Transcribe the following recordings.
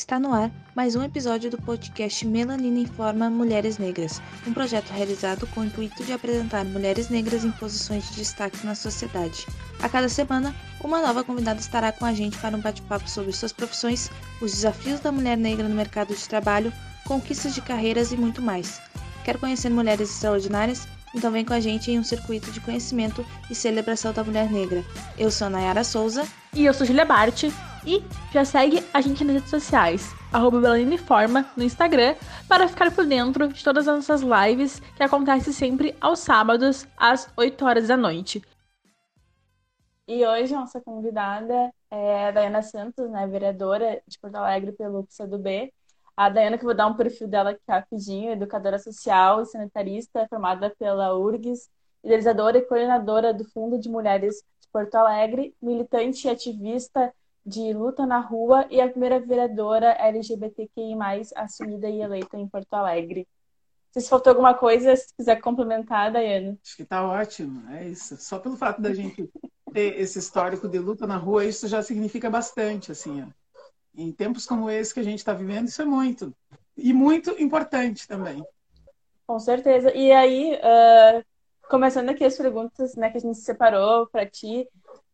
Está no ar mais um episódio do podcast Melanina Informa Mulheres Negras, um projeto realizado com o intuito de apresentar mulheres negras em posições de destaque na sociedade. A cada semana, uma nova convidada estará com a gente para um bate-papo sobre suas profissões, os desafios da mulher negra no mercado de trabalho, conquistas de carreiras e muito mais. Quer conhecer mulheres extraordinárias? Então vem com a gente em um circuito de conhecimento e celebração da mulher negra. Eu sou Nayara Souza. E eu sou Julia Bart. E já segue a gente nas redes sociais, arroba no Instagram, para ficar por dentro de todas as nossas lives que acontecem sempre aos sábados, às 8 horas da noite. E hoje nossa convidada é a Dayana Santos, né, vereadora de Porto Alegre pelo PCdoB. A Dayana, que eu vou dar um perfil dela aqui rapidinho, educadora social e sanitarista, formada pela URGS, idealizadora e coordenadora do Fundo de Mulheres de Porto Alegre, militante e ativista de luta na rua e a primeira vereadora LGBTQI+, assumida e eleita em Porto Alegre. Se faltou alguma coisa, se quiser complementar, Dayane. Acho que está ótimo, é isso. Só pelo fato da gente ter esse histórico de luta na rua, isso já significa bastante, assim, ó. Em tempos como esse que a gente está vivendo, isso é muito. E muito importante também. Com certeza. E aí, uh, começando aqui as perguntas né, que a gente separou para ti,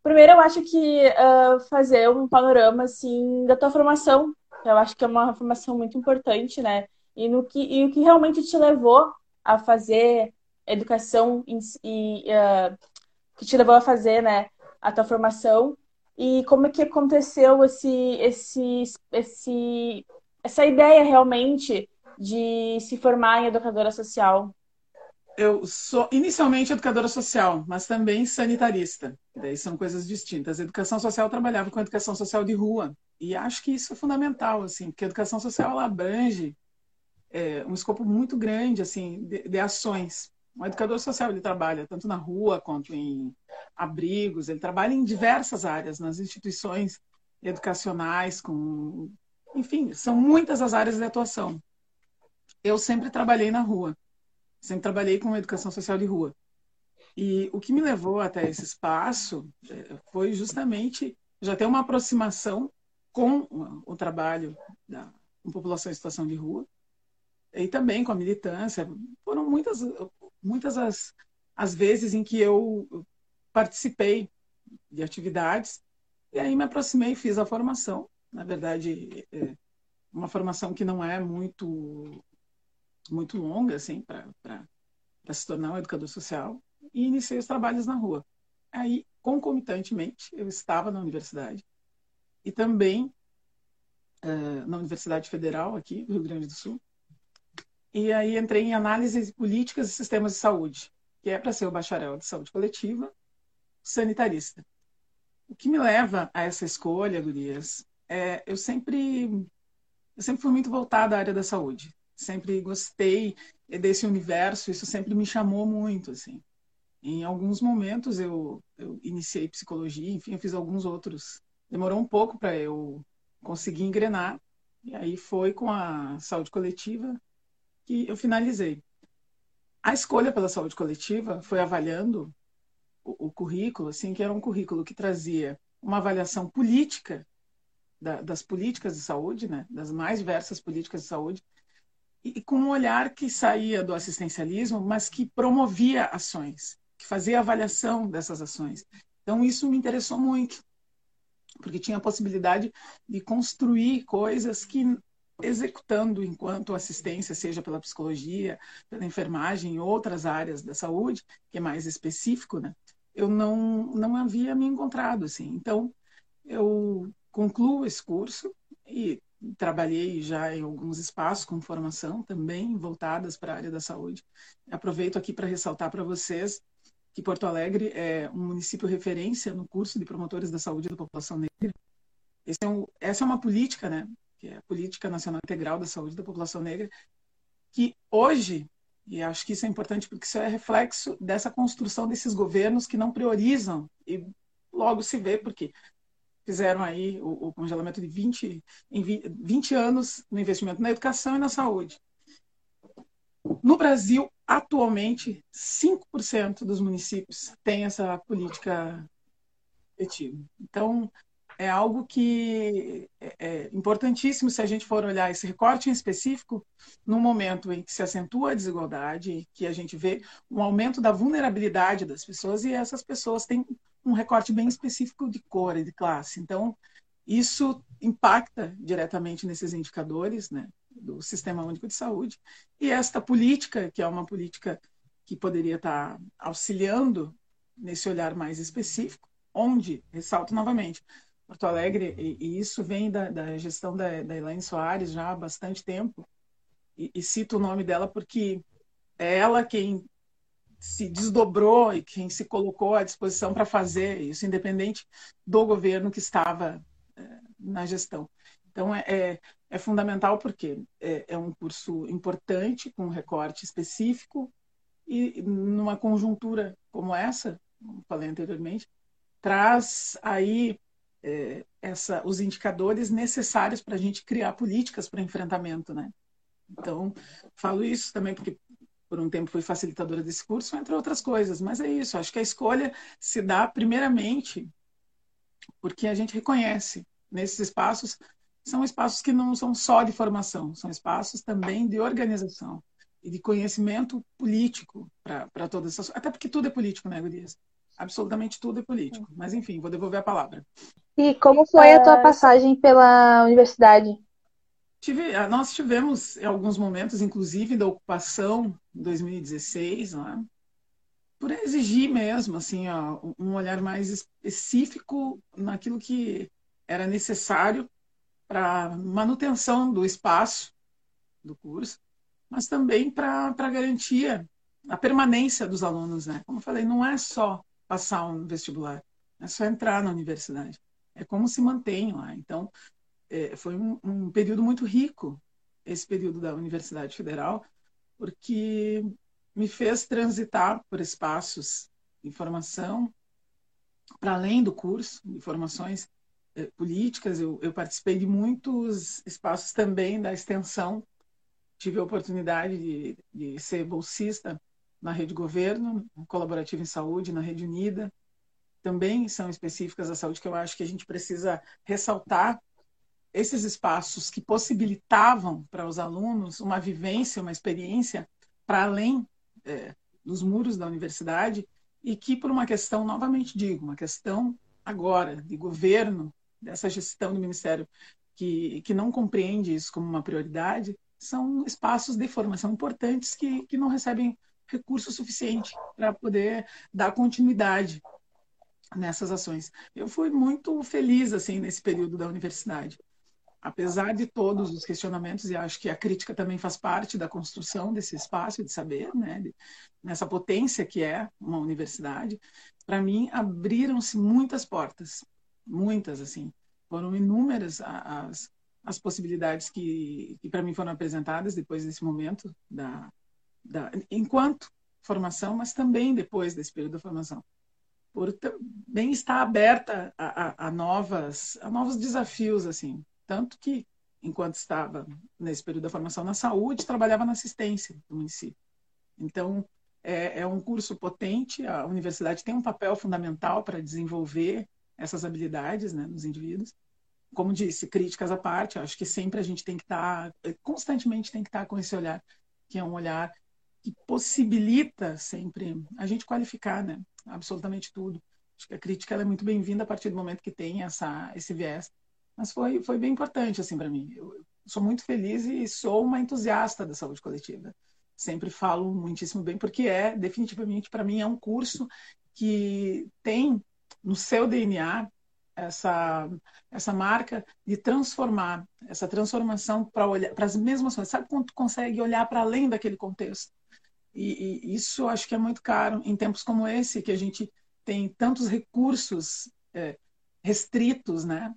Primeiro, eu acho que uh, fazer um panorama assim da tua formação, eu acho que é uma formação muito importante, né? E no que e o que realmente te levou a fazer educação e uh, que te levou a fazer, né, a tua formação e como é que aconteceu esse esse esse essa ideia realmente de se formar em educadora social? Eu sou inicialmente educadora social, mas também sanitarista. Daí são coisas distintas. Educação social eu trabalhava com educação social de rua e acho que isso é fundamental, assim, porque a educação social ela abrange é, um escopo muito grande, assim, de, de ações. Um educador social ele trabalha tanto na rua quanto em abrigos. Ele trabalha em diversas áreas, nas instituições educacionais, com, enfim, são muitas as áreas de atuação. Eu sempre trabalhei na rua sempre trabalhei com educação social de rua. E o que me levou até esse espaço é, foi justamente já ter uma aproximação com o trabalho da população em situação de rua e também com a militância. Foram muitas, muitas as, as vezes em que eu participei de atividades e aí me aproximei e fiz a formação. Na verdade, é uma formação que não é muito muito longa, assim, para se tornar um educador social, e iniciei os trabalhos na rua. Aí, concomitantemente, eu estava na universidade e também uh, na Universidade Federal, aqui do Rio Grande do Sul. E aí entrei em análise de políticas e sistemas de saúde, que é para ser o bacharel de saúde coletiva, sanitarista. O que me leva a essa escolha, Gurias, é eu sempre eu sempre fui muito voltada à área da saúde sempre gostei desse universo, isso sempre me chamou muito, assim. Em alguns momentos eu, eu iniciei psicologia, enfim, eu fiz alguns outros. Demorou um pouco para eu conseguir engrenar, e aí foi com a saúde coletiva que eu finalizei. A escolha pela saúde coletiva foi avaliando o, o currículo, assim, que era um currículo que trazia uma avaliação política da, das políticas de saúde, né, das mais diversas políticas de saúde, e com um olhar que saía do assistencialismo, mas que promovia ações, que fazia avaliação dessas ações. Então, isso me interessou muito, porque tinha a possibilidade de construir coisas que, executando enquanto assistência, seja pela psicologia, pela enfermagem, em outras áreas da saúde, que é mais específico, né? eu não, não havia me encontrado. Assim. Então, eu concluo esse curso e trabalhei já em alguns espaços com formação também voltadas para a área da saúde. Aproveito aqui para ressaltar para vocês que Porto Alegre é um município referência no curso de promotores da saúde da população negra. É um, essa é uma política, né, que é a Política Nacional Integral da Saúde da População Negra, que hoje, e acho que isso é importante porque isso é reflexo dessa construção desses governos que não priorizam e logo se vê porque fizeram aí o, o congelamento de 20, em 20 anos no investimento na educação e na saúde. No Brasil, atualmente, 5% dos municípios têm essa política efetiva. Então, é algo que é, é importantíssimo se a gente for olhar esse recorte em específico no momento em que se acentua a desigualdade, que a gente vê um aumento da vulnerabilidade das pessoas e essas pessoas têm um recorte bem específico de cor e de classe. Então, isso impacta diretamente nesses indicadores né, do Sistema Único de Saúde. E esta política, que é uma política que poderia estar auxiliando nesse olhar mais específico, onde, ressalto novamente, Porto Alegre, e, e isso vem da, da gestão da, da, Elaine Soares já há bastante tempo, e, e cito o nome dela porque é ela quem se desdobrou e quem se colocou à disposição para fazer isso, independente do governo que estava é, na gestão. Então, é, é, é fundamental porque é, é, um curso importante, com recorte específico, e numa conjuntura como essa, como falei anteriormente, traz aí é, essa, os indicadores necessários para a gente criar políticas para enfrentamento, né? Então, falo isso também porque por um tempo fui facilitadora desse curso, entre outras coisas. Mas é isso, acho que a escolha se dá primeiramente porque a gente reconhece nesses espaços são espaços que não são só de formação, são espaços também de organização e de conhecimento político para todas essas até porque tudo é político, né, Gurias? Absolutamente tudo é político. Mas enfim, vou devolver a palavra. E como foi a tua passagem pela universidade? Tive, ah, nós tivemos em alguns momentos, inclusive da ocupação em 2016, né? por exigir mesmo assim ó, um olhar mais específico naquilo que era necessário para manutenção do espaço do curso, mas também para garantia a permanência dos alunos, né? Como eu falei, não é só passar um vestibular, é só entrar na universidade, é como se mantém lá. Então, é, foi um, um período muito rico esse período da Universidade Federal, porque me fez transitar por espaços de formação para além do curso, de formações eh, políticas. Eu, eu, participei de muitos espaços também da extensão. Tive a oportunidade de, de ser bolsista na Rede Governo, colaborativa em saúde, na Rede Unida. Também são específicas da saúde que eu acho que a gente precisa ressaltar esses espaços que possibilitavam para os alunos uma vivência, uma experiência para além é, dos muros da universidade e que, por uma questão, novamente digo, uma questão agora de governo, dessa gestão do Ministério que, que não compreende isso como uma prioridade, são espaços de formação importantes que, que não recebem recurso suficiente para poder dar continuidade nessas ações. Eu fui muito feliz assim nesse período da universidade apesar de todos os questionamentos, e acho que a crítica também faz parte da construção desse espaço de saber, né, nessa potência que é uma universidade, para mim abriram-se muitas portas, muitas assim, foram inúmeras as, as possibilidades que, que para mim foram apresentadas depois desse momento da, da enquanto formação, mas também depois desse período da formação. Por também estar aberta a, a, a, novas a novos desafios assim tanto que, enquanto estava nesse período da formação na saúde, trabalhava na assistência do município. Então, é, é um curso potente, a universidade tem um papel fundamental para desenvolver essas habilidades né, nos indivíduos. Como disse, críticas à parte, acho que sempre a gente tem que estar, tá, constantemente tem que estar tá com esse olhar, que é um olhar que possibilita sempre a gente qualificar né, absolutamente tudo. Acho que a crítica é muito bem-vinda a partir do momento que tem essa, esse viés mas foi, foi bem importante assim para mim. Eu, sou muito feliz e sou uma entusiasta da saúde coletiva. Sempre falo muitíssimo bem, porque é, definitivamente, para mim, é um curso que tem no seu DNA essa, essa marca de transformar, essa transformação para olhar para as mesmas coisas. Sabe quando tu consegue olhar para além daquele contexto? E, e, isso eu acho que é muito caro em tempos como esse, que a gente tem tantos recursos é, restritos, né?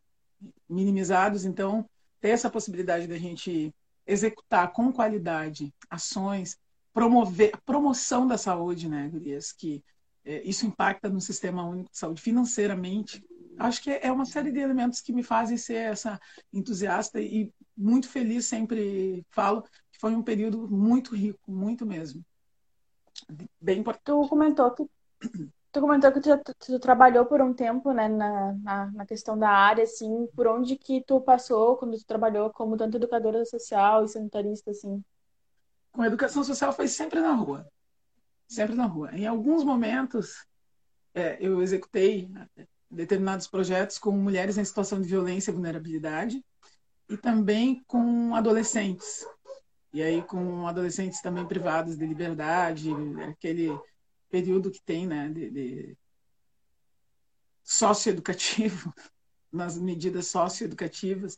Minimizados, então ter essa possibilidade da gente executar com qualidade ações, promover a promoção da saúde, né, Gurias, que é, isso impacta no sistema único de saúde financeiramente. Acho que é uma série de elementos que me fazem ser essa entusiasta e muito feliz, sempre falo que foi um período muito rico, muito mesmo. Bem importante. Tu comentou que Tu comentou que tu, tu, tu, trabalhou por um tempo, né, na, na, na, questão da área, assim, por onde que tu passou quando tu trabalhou como tanto educadora social e sanitarista, assim? Com a educação social foi sempre na rua, sempre na rua. Em alguns momentos, é, eu executei determinados projetos com mulheres em situação de violência e vulnerabilidade e também com adolescentes. E aí com adolescentes também privados de liberdade, aquele período que tem, né, de, de socioeducativo, nas medidas socioeducativas,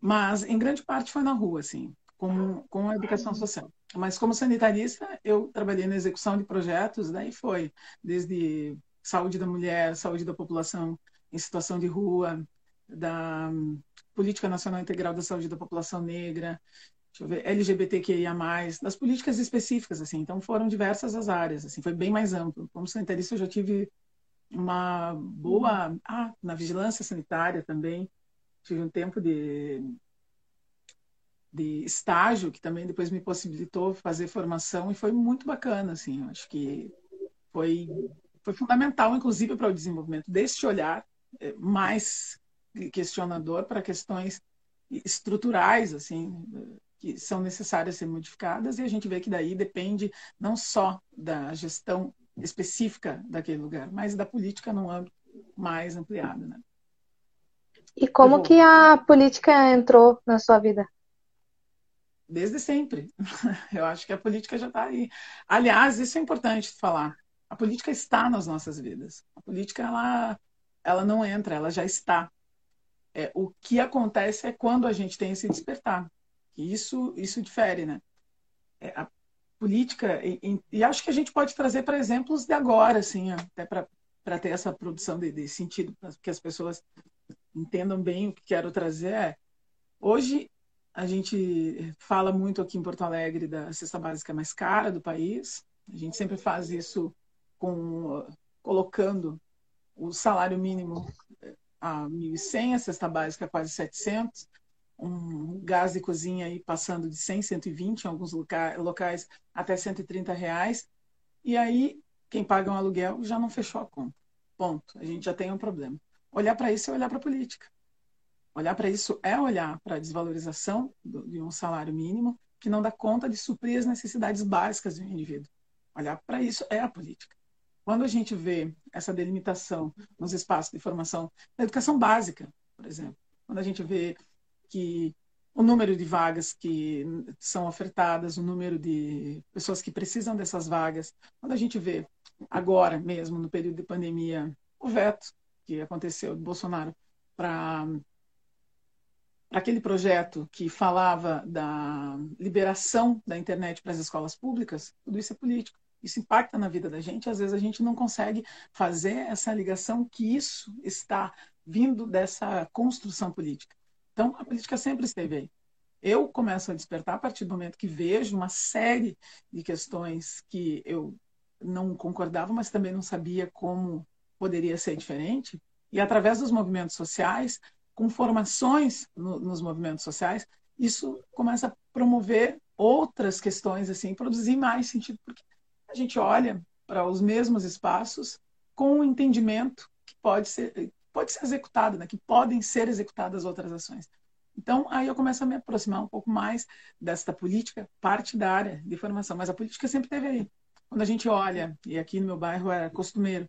mas em grande parte foi na rua, assim, com, com a educação social. Mas como sanitarista, eu trabalhei na execução de projetos, daí foi desde saúde da mulher, saúde da população em situação de rua, da Política Nacional Integral da Saúde da População Negra, deixa eu ver, LGBTQIA+, das políticas específicas, assim. Então, foram diversas as áreas, assim, foi bem mais amplo. Como sanitarista, eu já tive uma boa... Ah, na vigilância sanitária também, tive um tempo de, de estágio, que também depois me possibilitou fazer formação, e foi muito bacana, assim, acho que foi, foi fundamental, inclusive, para o desenvolvimento deste olhar é, mais questionador para questões estruturais, assim, que são necessárias ser modificadas e a gente vê que daí depende não só da gestão específica daquele lugar, mas da política num âmbito mais ampliado, né? E como que a política entrou na sua vida? Desde sempre. Eu acho que a política já está aí. Aliás, isso é importante falar. A política está nas nossas vidas. A política ela, ela não entra, ela já está. É, o que acontece é quando a gente tem esse despertar. E isso, isso difere, né? É, a política, e, e, acho que a gente pode trazer para exemplos de agora, assim, até para ter essa produção de, de sentido, que as pessoas entendam bem o que quero trazer. É, hoje, a gente fala muito aqui em Porto Alegre da cesta básica mais cara do país. A gente sempre faz isso com colocando o salário mínimo a 1.100, a cesta básica quase 700 um gás de cozinha aí passando de 100, 120 em alguns locais até 130 reais. E aí, quem paga um aluguel já não fechou a conta. Ponto. A gente já tem um problema. Olhar para isso é olhar para a política. Olhar para isso é olhar para a desvalorização de um salário mínimo que não dá conta de suprir as necessidades básicas do indivíduo. Olhar para isso é a política. Quando a gente vê essa delimitação nos espaços de formação, na educação básica, por exemplo, quando a gente vê que o número de vagas que são ofertadas, o número de pessoas que precisam dessas vagas. Quando a gente vê agora mesmo, no período de pandemia, o veto que aconteceu do Bolsonaro para aquele projeto que falava da liberação da internet para as escolas públicas, tudo isso é político. Isso impacta na vida da gente. Às vezes a gente não consegue fazer essa ligação que isso está vindo dessa construção política. Então, a política sempre esteve aí. Eu começo a despertar a partir do momento que vejo uma série de questões que eu não concordava, mas também não sabia como poderia ser diferente. E através dos movimentos sociais, com formações no, nos movimentos sociais, isso começa a promover outras questões, assim, produzir mais sentido, porque a gente olha para os mesmos espaços com um entendimento que pode ser pode ser executado, né? que podem ser executadas outras ações. Então, aí eu começo a me aproximar um pouco mais desta política partidária de formação. Mas a política sempre teve aí. Quando a gente olha, e aqui no meu bairro era costumeiro,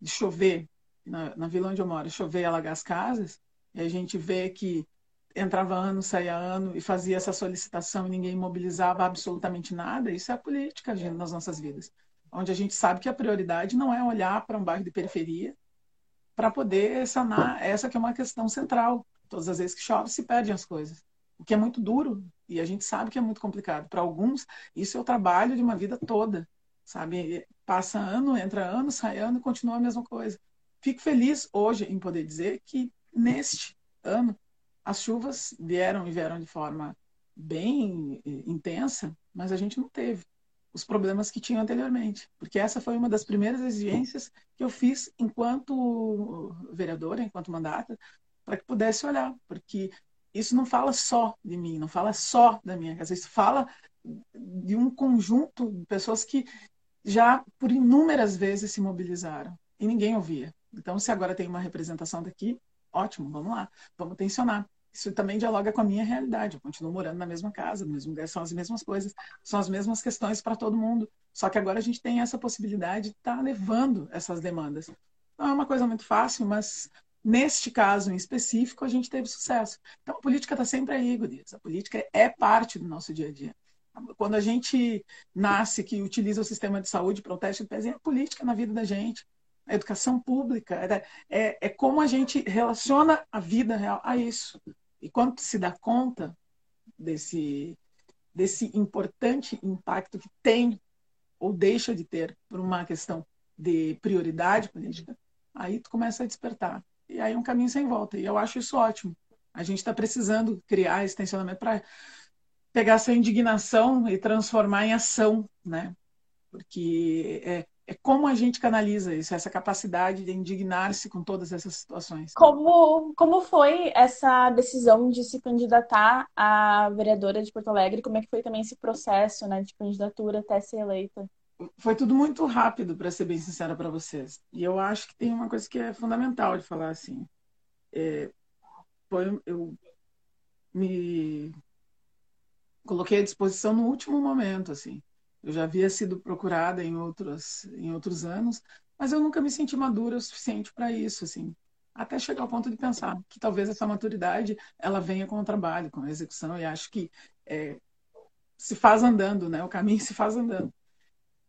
de chover, na, na vila onde eu moro, chover e alagar as casas, e a gente vê que entrava ano, saía ano e fazia essa solicitação e ninguém mobilizava absolutamente nada, isso é a política agindo nas nossas vidas. Onde a gente sabe que a prioridade não é olhar para um bairro de periferia para poder sanar essa que é uma questão central. Todas as vezes que chove, se perdem as coisas. O que é muito duro e a gente sabe que é muito complicado. Para alguns, isso é o trabalho de uma vida toda, sabe? Passa ano, entra ano, sai ano e continua a mesma coisa. Fico feliz hoje em poder dizer que neste ano as chuvas vieram e vieram de forma bem eh, intensa, mas a gente não teve os problemas que tinham anteriormente, porque essa foi uma das primeiras exigências que eu fiz enquanto vereadora, enquanto mandata, para que pudesse olhar, porque isso não fala só de mim, não fala só da minha casa, isso fala de um conjunto de pessoas que já por inúmeras vezes se mobilizaram. E ninguém ouvia. Então, se agora tem uma representação daqui, ótimo, vamos lá, vamos tensionar. Isso também dialoga com a minha realidade. Eu continuo morando na mesma casa, no mesmo lugar, são as mesmas coisas, são as mesmas questões para todo mundo. Só que agora a gente tem essa possibilidade de estar tá levando essas demandas. Não é uma coisa muito fácil, mas neste caso em específico a gente teve sucesso. Então a política está sempre aí, Gurias. A política é parte do nosso dia a dia. Quando a gente nasce, que utiliza o sistema de saúde pezinho, é política na vida da gente. A educação pública é, é, é como a gente relaciona a vida real a isso. E quando se dá conta desse, desse importante impacto que tem ou deixa de ter por uma questão de prioridade política, aí tu começa a despertar. E aí é um caminho sem volta. E eu acho isso ótimo. A gente está precisando criar esse tensionamento para pegar essa indignação e transformar em ação, né? Porque é, é como a gente canaliza isso, essa capacidade de indignar-se com todas essas situações. Como, como foi essa decisão de se candidatar a vereadora de Porto Alegre? Como é que foi também esse processo né, de candidatura até ser eleita? Foi tudo muito rápido, para ser bem sincera para vocês. E eu acho que tem uma coisa que é fundamental de falar assim. É, foi, eu me coloquei à disposição no último momento, assim. Eu já havia sido procurada em outros, em outros anos, mas eu nunca me senti madura o suficiente para isso, assim. Até chegar ao ponto de pensar que talvez essa maturidade ela venha com o trabalho, com a execução, e acho que é, se faz andando, né? O caminho se faz andando.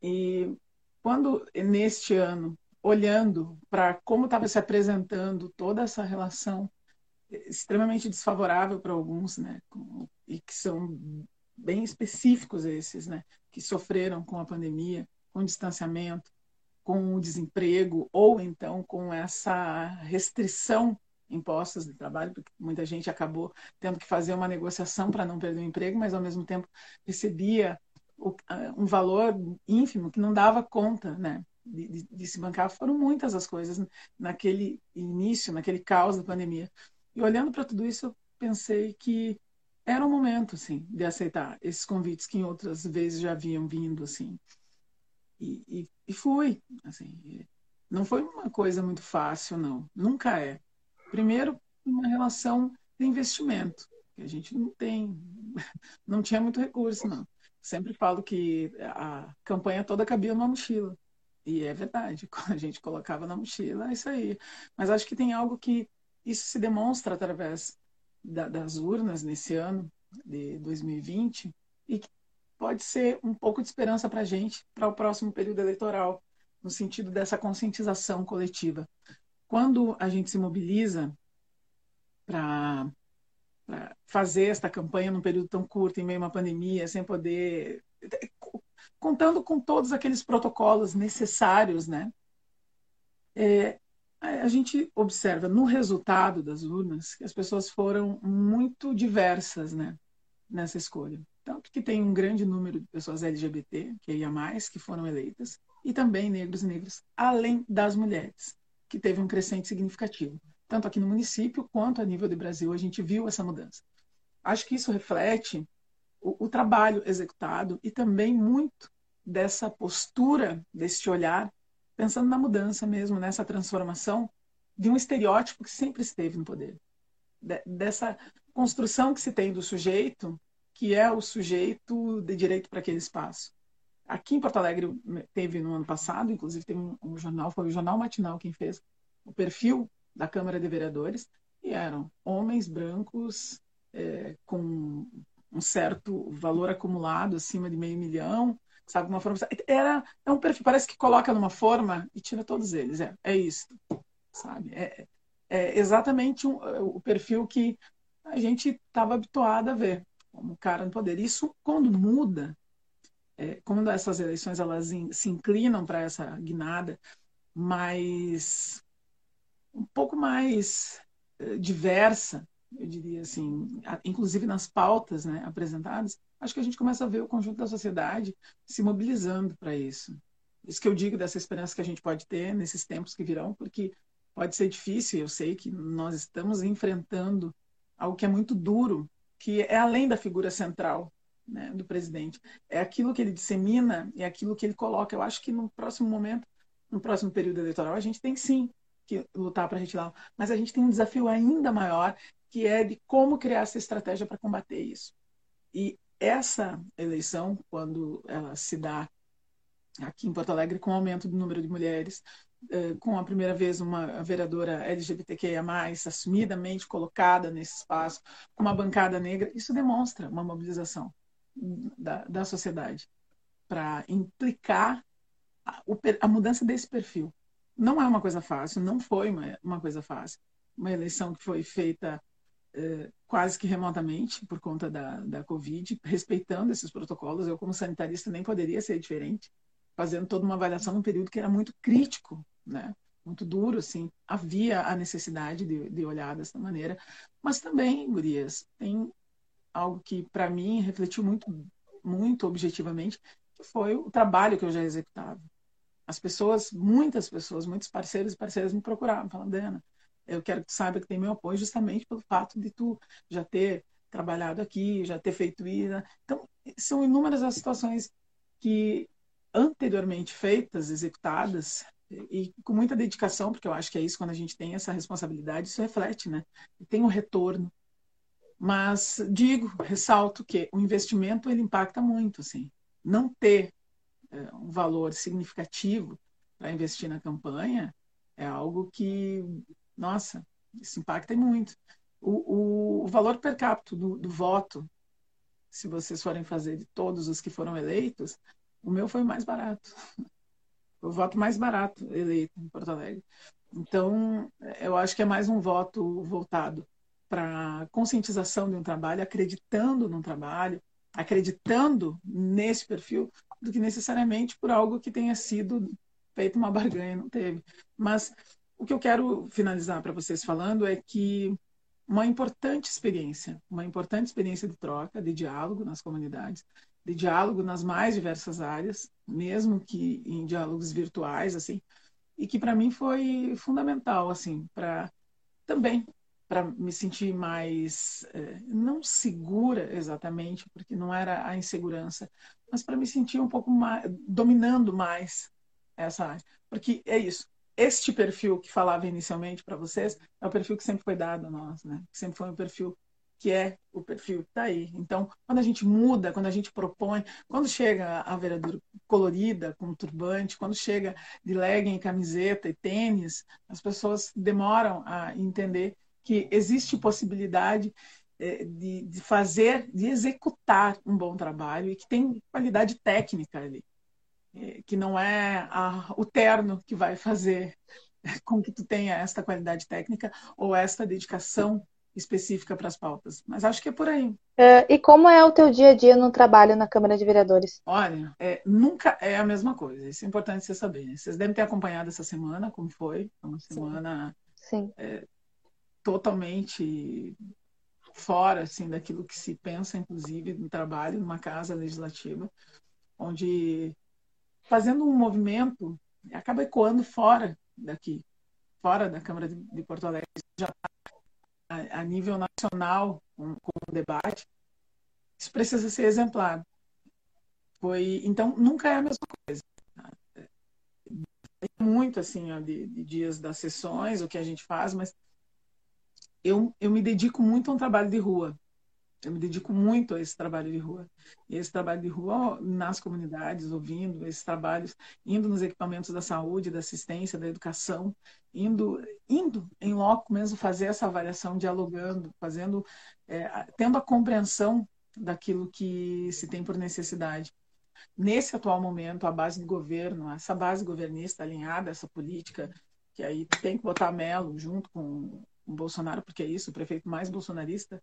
E quando neste ano, olhando para como estava se apresentando toda essa relação extremamente desfavorável para alguns, né? E que são bem específicos esses, né? Que sofreram com a pandemia, com o distanciamento, com o desemprego ou então com essa restrição impostas de trabalho, porque muita gente acabou tendo que fazer uma negociação para não perder o emprego, mas ao mesmo tempo recebia um valor ínfimo que não dava conta, né? De, de, de, se bancar foram muitas as coisas naquele início, naquele caos da pandemia. E olhando para tudo isso, eu pensei que era o momento, assim, de aceitar esses convites que em outras vezes já haviam vindo, assim. E, e, e fui, assim. Não foi uma coisa muito fácil, não. Nunca é. Primeiro, uma relação de investimento, que a gente não tem, não tinha muito recurso, não. Sempre falo que a campanha toda cabia numa mochila. E é verdade, quando a gente colocava na mochila, é isso aí. Mas acho que tem algo que isso se demonstra através da, das urnas nesse ano de 2020 e que pode ser um pouco de esperança para a gente para o próximo período eleitoral, no sentido dessa conscientização coletiva. Quando a gente se mobiliza para fazer esta campanha num período tão curto, em meio a uma pandemia, sem poder. contando com todos aqueles protocolos necessários, né? É, a gente observa no resultado das urnas que as pessoas foram muito diversas né, nessa escolha. Tanto que tem um grande número de pessoas LGBT, que ia mais, que foram eleitas, e também negros e negras, além das mulheres, que teve um crescente significativo. Tanto aqui no município quanto a nível do Brasil, a gente viu essa mudança. Acho que isso reflete o, o trabalho executado e também muito dessa postura, deste olhar pensando na mudança mesmo, nessa transformação de um estereótipo que sempre esteve no poder. dessa construção que se tem do sujeito, que é o sujeito de direito para aquele espaço. Aqui em Porto Alegre teve no ano passado, inclusive teve um, jornal, foi o Jornal Matinal quem fez o perfil da Câmara de Vereadores, e eram homens brancos é, com um certo valor acumulado acima de meio milhão, sabe? Uma forma. Era, é um perfil, parece que coloca numa forma e tira todos eles. É, é isso, sabe? É, é exatamente um, é, o perfil que a gente estava habituado a ver como cara no poder. Isso, quando muda, é, quando essas eleições elas in, se inclinam para essa guinada mais um pouco mais é, diversa, eu diria assim, inclusive nas pautas né, apresentadas, acho que a gente começa a ver o conjunto da sociedade se mobilizando para isso. Isso que eu digo dessa esperança que a gente pode ter nesses tempos que virão, porque pode ser difícil, eu sei que nós estamos enfrentando algo que é muito duro, que é além da figura central né, do presidente. É aquilo que ele dissemina, é aquilo que ele coloca. Eu acho que no próximo momento, no próximo período eleitoral, a gente tem sim que lutar para retirar, mas a gente tem um desafio ainda maior, que é de como criar essa estratégia para combater isso. E essa eleição, quando ela se dá aqui em Porto Alegre, com o aumento do número de mulheres, eh, com a primeira vez uma vereadora LGBTQIA+, assumidamente colocada nesse espaço, com uma bancada negra, isso demonstra uma mobilização da, da sociedade para implicar a, a, mudança desse perfil. Não é uma coisa fácil, não foi uma, uma coisa fácil. Uma eleição que foi feita quase que remotamente por conta da, da Covid, respeitando esses protocolos. Eu, como sanitarista, nem poderia ser diferente, fazendo toda uma avaliação num período que era muito crítico, né? muito duro, assim. Havia a necessidade de, de olhar dessa maneira. Mas também, Gurias, tem algo que para mim refletiu muito, muito objetivamente, que foi o trabalho que eu já executava. As pessoas, muitas pessoas, muitos parceiros e parceiras me procuravam, falando, Ana, eu quero que tu saiba que tem meu apoio justamente pelo fato de tu já ter trabalhado aqui, já ter feito isso. Né? Então, são inúmeras as situações que anteriormente feitas, executadas, e com muita dedicação, porque eu acho que é isso quando a gente tem essa responsabilidade, isso reflete, né? E tem um retorno. Mas digo, ressalto que o investimento ele impacta muito, assim. Não ter é, um valor significativo para investir na campanha é algo que, nossa, isso impacta muito. O, o, o valor per capita do, do voto, se vocês forem fazer de todos os que foram eleitos, o meu foi o mais barato. O voto mais barato eleito em Porto Alegre. Então, eu acho que é mais um voto voltado para conscientização de um trabalho, acreditando no trabalho, acreditando nesse perfil, do que necessariamente por algo que tenha sido feito uma barganha, não teve. Mas o que eu quero finalizar para vocês falando é que uma importante experiência, uma importante experiência de troca, de diálogo nas comunidades, de diálogo nas mais diversas áreas, mesmo que em diálogos virtuais, assim, e que para mim foi fundamental, assim, para também para me sentir mais, é, não segura exatamente, porque não era a insegurança, mas para me sentir um pouco mais, dominando mais essa área. Porque é isso, este perfil que falava inicialmente para vocês é o perfil que sempre foi dado a nós, né? Sempre foi um perfil que é o perfil está aí. Então, quando a gente muda, quando a gente propõe, quando chega a vereadora colorida, com turbante, quando chega de legging, camiseta e tênis, as pessoas demoram a entender que existe possibilidade é, de, de fazer, de executar um bom trabalho e que tem qualidade técnica ali, que não é a, o terno que vai fazer com que tu tenha esta qualidade técnica ou esta dedicação específica para as pautas. Mas acho que é por aí. É, e como é o teu dia a dia no trabalho na Câmara de Vereadores? Olha, é, nunca é a mesma coisa. Isso é importante você saber. Né? Vocês devem ter acompanhado essa semana, como foi. Uma semana Sim. Sim. É, totalmente fora assim daquilo que se pensa, inclusive, no trabalho numa casa legislativa, onde fazendo um movimento acaba ecoando fora daqui, fora da Câmara de Porto Alegre, já está a, a, nível nacional com, com o debate. Isso precisa ser exemplar. Foi, então, nunca é a mesma coisa. Tem muito assim ó, de, de dias das sessões, o que a gente faz, mas eu, eu me dedico muito a um trabalho de rua. Eu me dedico muito a esse trabalho de rua. E esse trabalho de rua nas comunidades, ouvindo esses trabalhos, indo nos equipamentos da saúde, da assistência, da educação, indo, indo em loco mesmo fazer essa avaliação, dialogando, fazendo, é, tendo a compreensão daquilo que se tem por necessidade. Nesse atual momento, a base de governo, essa base governista alinhada, essa política, que aí tem que botar Melo junto com o Bolsonaro, porque é isso, o prefeito mais bolsonarista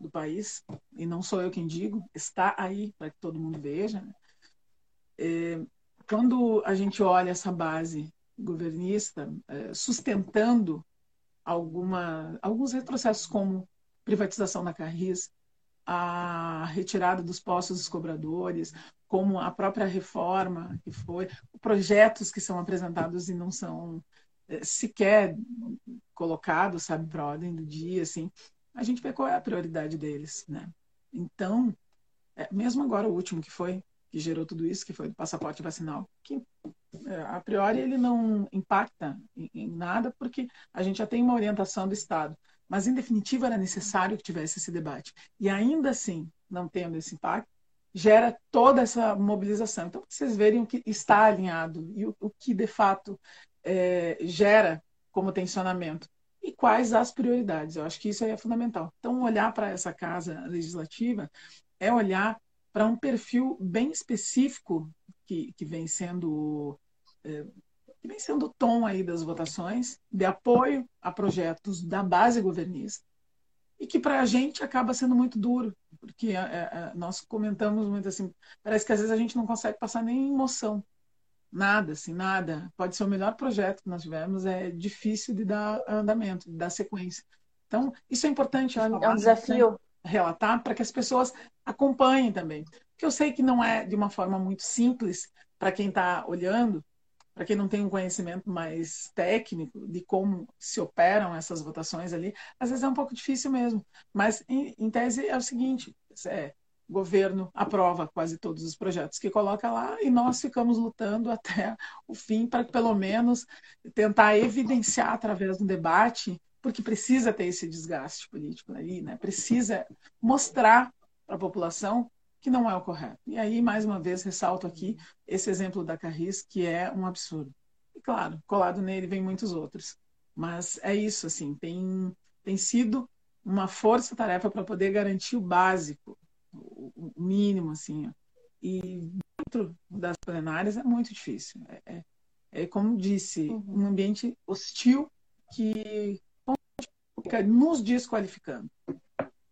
do país, e não sou eu quem digo, está aí para que todo mundo veja. Né? É, quando a gente olha essa base governista é, sustentando alguma, alguns retrocessos, como privatização da Carris, a retirada dos postos dos cobradores, como a própria reforma que foi, projetos que são apresentados e não são é, sequer colocados, sabe, para a ordem do dia, assim, a gente vê qual é a prioridade deles, né? Então, é, mesmo agora o último que foi, que gerou tudo isso, que foi o passaporte vacinal, que é, a priori ele não impacta em, em nada, porque a gente já tem uma orientação do Estado. Mas, em definitiva, era necessário que tivesse esse debate. E ainda assim, não tendo esse impacto, gera toda essa mobilização. Então, vocês verem o que está alinhado e o, o que, de fato, é, gera como tensionamento e quais as prioridades. Eu acho que isso aí é fundamental. Então, olhar para essa casa legislativa é olhar para um perfil bem específico que, que vem sendo é, que vem sendo o tom aí das votações de apoio a projetos da base governista e que para a gente acaba sendo muito duro, porque é, é, nós comentamos muito assim, parece que às vezes a gente não consegue passar nem emoção Nada, assim, nada. Pode ser o melhor projeto que nós tivemos, é difícil de dar andamento, de dar sequência. Então, isso é importante. É um desafio. Né? Relatar para que as pessoas acompanhem também. Porque eu sei que não é de uma forma muito simples para quem está olhando, para quem não tem um conhecimento mais técnico de como se operam essas votações ali, às vezes é um pouco difícil mesmo. Mas, em, em tese, é o seguinte: é, o governo aprova quase todos os projetos que coloca lá e nós ficamos lutando até o fim para pelo menos tentar evidenciar através do debate, porque precisa ter esse desgaste político aí, né? Precisa mostrar para a população que não é o correto. E aí, mais uma vez, ressalto aqui esse exemplo da Carris, que é um absurdo. E claro, colado nele vem muitos outros. Mas é isso, assim, tem, tem sido uma força-tarefa para poder garantir o básico, o mínimo, assim. E dentro das plenárias é muito difícil. É, é, é como disse, uhum. um ambiente hostil que fica nos desqualificando,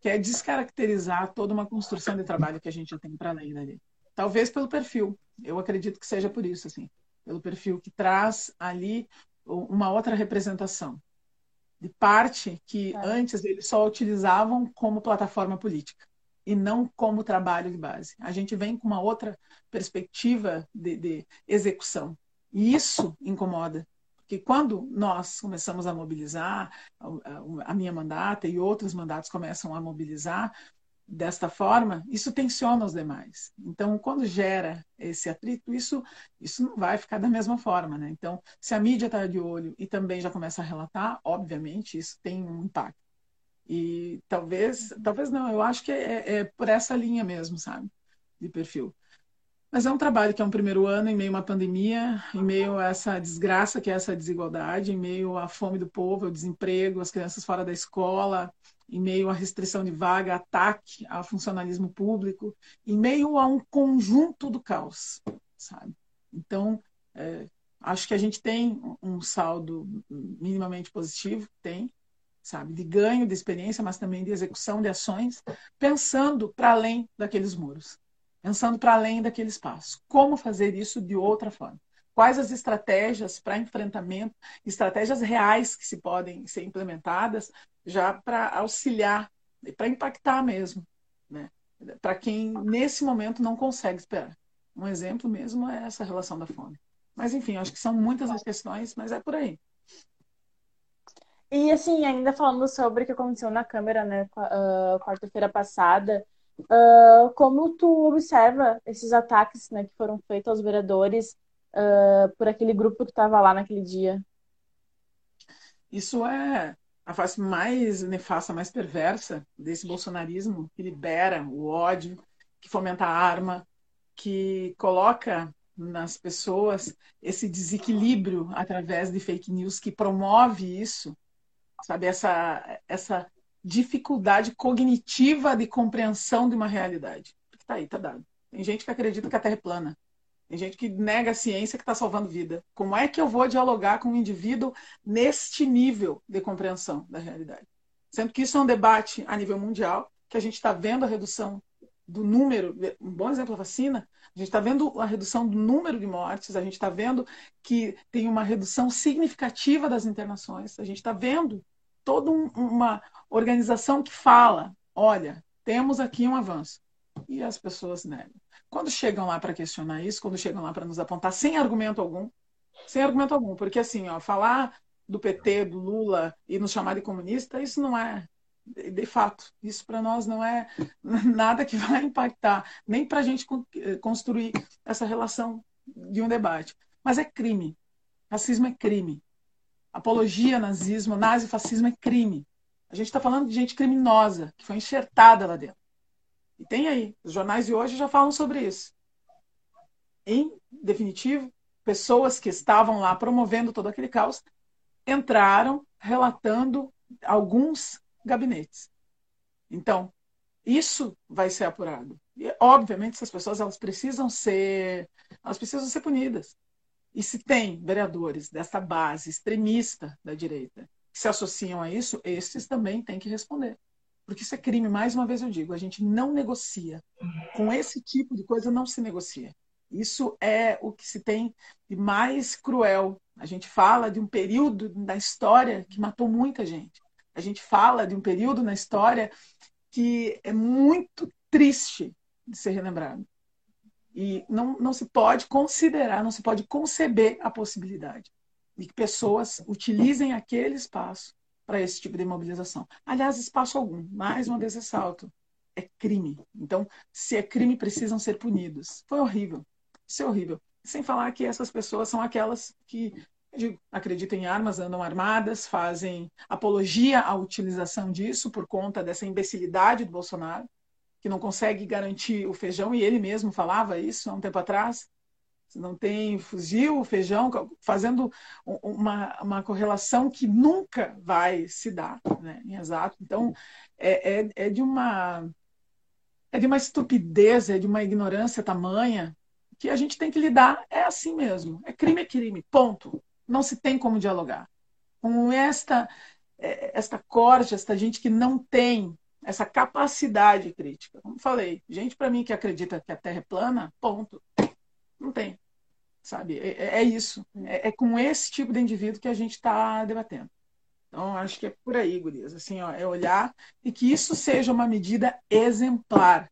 que é descaracterizar toda uma construção de trabalho que a gente já tem para além dali. Talvez pelo perfil, eu acredito que seja por isso, assim, pelo perfil que traz ali uma outra representação de parte que é. antes eles só utilizavam como plataforma política e não como trabalho de base. A gente vem com uma outra perspectiva de, de execução. E isso incomoda. Porque quando nós começamos a mobilizar, a, minha mandata e outros mandatos começam a mobilizar desta forma, isso tensiona os demais. Então, quando gera esse atrito, isso, isso não vai ficar da mesma forma. Né? Então, se a mídia está de olho e também já começa a relatar, obviamente, isso tem um impacto. E talvez, talvez não, eu acho que é, é, por essa linha mesmo, sabe? De perfil. Mas é um trabalho que é um primeiro ano em meio a uma pandemia, em meio a essa desgraça que é essa desigualdade, em meio à fome do povo, ao desemprego, as crianças fora da escola, em meio à restrição de vaga, ataque ao funcionalismo público, em meio a um conjunto do caos, sabe? Então, é, acho que a gente tem um saldo minimamente positivo, tem, sabe? De ganho de experiência, mas também de execução de ações, pensando para além daqueles muros, pensando para além daquele espaço. Como fazer isso de outra forma? Quais as estratégias para enfrentamento, estratégias reais que se podem ser implementadas já para auxiliar, para impactar mesmo, né? Para quem nesse momento não consegue esperar. Um exemplo mesmo é essa relação da fome. Mas enfim, acho que são muitas as questões, mas é por aí. E assim, ainda falando sobre o que aconteceu na Câmara, né, uh, quarta-feira passada, uh, como tu observa esses ataques, né, que foram feitos aos vereadores uh, por aquele grupo que estava lá naquele dia? Isso é a face mais nefasta, mais perversa desse bolsonarismo que libera o ódio, que fomenta a arma, que coloca nas pessoas esse desequilíbrio através de fake news, que promove isso sabe? Essa, essa dificuldade cognitiva de compreensão de uma realidade. Está aí, está dado. Tem gente que acredita que a Terra é plana. Tem gente que nega a ciência que está salvando vida. Como é que eu vou dialogar com um indivíduo neste nível de compreensão da realidade? Sendo que isso é um debate a nível mundial, que a gente está vendo a redução do número, um bom exemplo a vacina, a gente está vendo a redução do número de mortes, a gente está vendo que tem uma redução significativa das internações, a gente está vendo toda um, uma organização que fala: olha, temos aqui um avanço. E as pessoas negam. Quando chegam lá para questionar isso, quando chegam lá para nos apontar sem argumento algum, sem argumento algum, porque assim, ó, falar do PT, do Lula e nos chamar de comunista, isso não é de fato, isso para nós não é nada que vai impactar, nem para a gente eh, construir essa relação de um debate. Mas é crime. Racismo é crime. Apologia, nazismo, nazifascismo é crime. A gente está falando de gente criminosa que foi enxertada lá dentro. E tem aí, os jornais de hoje já falam sobre isso. Em definitivo, pessoas que estavam lá promovendo todo aquele caos entraram relatando alguns gabinetes. Então, isso vai ser apurado. E, obviamente, essas pessoas elas precisam ser, elas precisam ser punidas. E se tem vereadores dessa base extremista da direita que se associam a isso, esses também têm que responder. Porque isso é crime, mais uma vez eu digo, a gente não negocia. Com esse tipo de coisa não se negocia. Isso é o que se tem de mais cruel. A gente fala de um período da história que matou muita gente. A gente fala de um período na história que é muito triste de ser relembrado. E não, não se pode considerar, não se pode conceber a possibilidade de que pessoas utilizem aquele espaço para esse tipo de mobilização. Aliás, espaço algum, mais uma vez ressalto, é crime. Então, se é crime, precisam ser punidos. Foi horrível. Isso é horrível. Sem falar que essas pessoas são aquelas que digo, acreditam em armas, andam armadas, fazem apologia à utilização disso por conta dessa imbecilidade do Bolsonaro, que não consegue garantir o feijão, e ele mesmo falava isso há um tempo atrás. Não tem fuzil, feijão, fazendo uma, uma correlação que nunca vai se dar, né, exato. Então, é, é, é de uma é de uma estupidez, é de uma ignorância tamanha que a gente tem que lidar. É assim mesmo. É crime é crime. Ponto não se tem como dialogar. Com esta, é, esta corte, esta gente que não tem essa capacidade crítica. Como falei, gente para mim que acredita que a Terra é plana, ponto. Não tem. Sabe? É, é, é isso. É, é, com esse tipo de indivíduo que a gente está debatendo. Então, acho que é por aí, Gurias. Assim, ó, é olhar e que isso seja uma medida exemplar.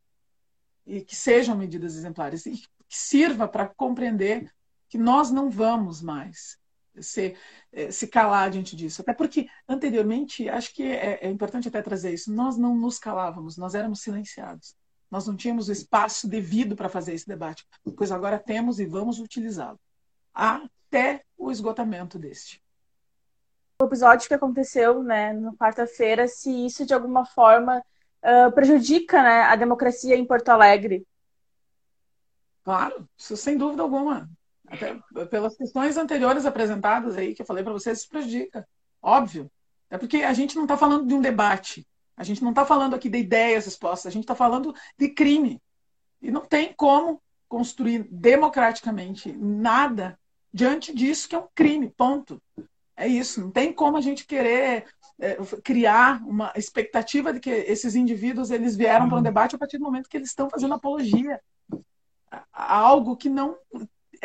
E que sejam medidas exemplares. E que sirva para compreender que nós não vamos mais se, eh, se calar diante disso. Até porque, anteriormente, acho que é, é importante até trazer isso, nós não nos calávamos, nós éramos silenciados. Nós não tínhamos o espaço devido para fazer esse debate, pois agora temos e vamos utilizá-lo até o esgotamento deste. O episódio que aconteceu né, na quarta-feira, se isso de alguma forma uh, prejudica né, a democracia em Porto Alegre. Claro, isso sem dúvida alguma. Até pelas questões anteriores apresentadas aí, que eu falei para vocês, isso prejudica. Óbvio. É porque a gente não está falando de um debate. A gente não está falando aqui de ideias expostas. A gente está falando de crime. E não tem como construir democraticamente nada diante disso que é um crime. Ponto. É isso. Não tem como a gente querer é, criar uma expectativa de que esses indivíduos eles vieram para um uhum. debate a partir do momento que eles estão fazendo apologia a algo que não